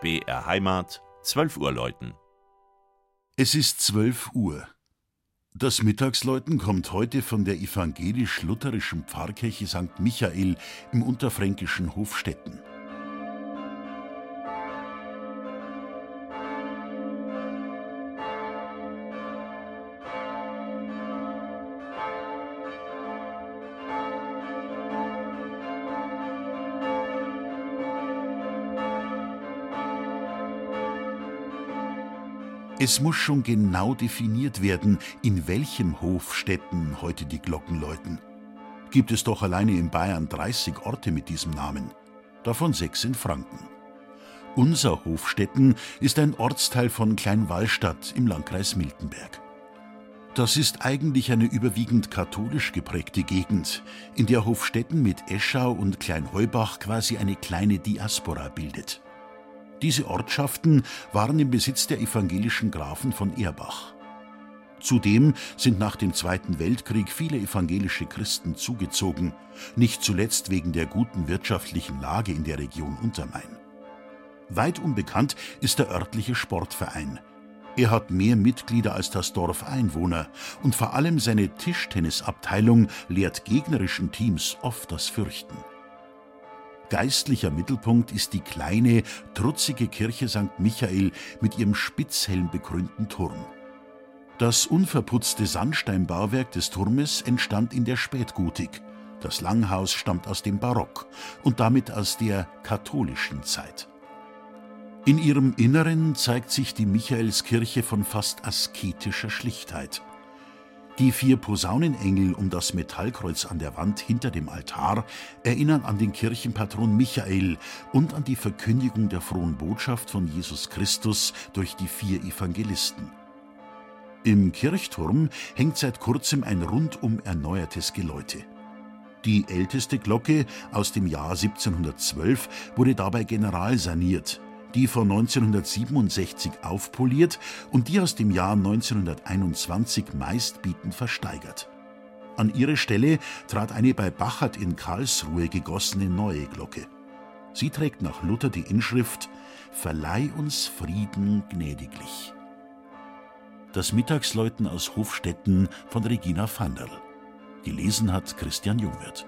BR Heimat, 12 Uhr läuten. Es ist 12 Uhr. Das Mittagsläuten kommt heute von der evangelisch-lutherischen Pfarrkirche St. Michael im unterfränkischen Hofstetten. Es muss schon genau definiert werden, in welchem Hofstetten heute die Glocken läuten. Gibt es doch alleine in Bayern 30 Orte mit diesem Namen, davon sechs in Franken. Unser Hofstetten ist ein Ortsteil von Kleinwallstadt im Landkreis Miltenberg. Das ist eigentlich eine überwiegend katholisch geprägte Gegend, in der Hofstetten mit Eschau und Kleinheubach quasi eine kleine Diaspora bildet. Diese Ortschaften waren im Besitz der evangelischen Grafen von Erbach. Zudem sind nach dem Zweiten Weltkrieg viele evangelische Christen zugezogen, nicht zuletzt wegen der guten wirtschaftlichen Lage in der Region Untermain. Weit unbekannt ist der örtliche Sportverein. Er hat mehr Mitglieder als das Dorf Einwohner und vor allem seine Tischtennisabteilung lehrt gegnerischen Teams oft das Fürchten. Geistlicher Mittelpunkt ist die kleine, trutzige Kirche St. Michael mit ihrem spitzhelmbekrönten Turm. Das unverputzte Sandsteinbauwerk des Turmes entstand in der Spätgotik. Das Langhaus stammt aus dem Barock und damit aus der katholischen Zeit. In ihrem Inneren zeigt sich die Michaelskirche von fast asketischer Schlichtheit. Die vier Posaunenengel um das Metallkreuz an der Wand hinter dem Altar erinnern an den Kirchenpatron Michael und an die Verkündigung der frohen Botschaft von Jesus Christus durch die vier Evangelisten. Im Kirchturm hängt seit kurzem ein rundum erneuertes Geläute. Die älteste Glocke aus dem Jahr 1712 wurde dabei generalsaniert die von 1967 aufpoliert und die aus dem Jahr 1921 meistbietend versteigert. An ihre Stelle trat eine bei Bachert in Karlsruhe gegossene neue Glocke. Sie trägt nach Luther die Inschrift Verleih uns Frieden gnädiglich. Das Mittagsläuten aus Hofstetten von Regina Vanderl. Gelesen hat Christian Jungwirth.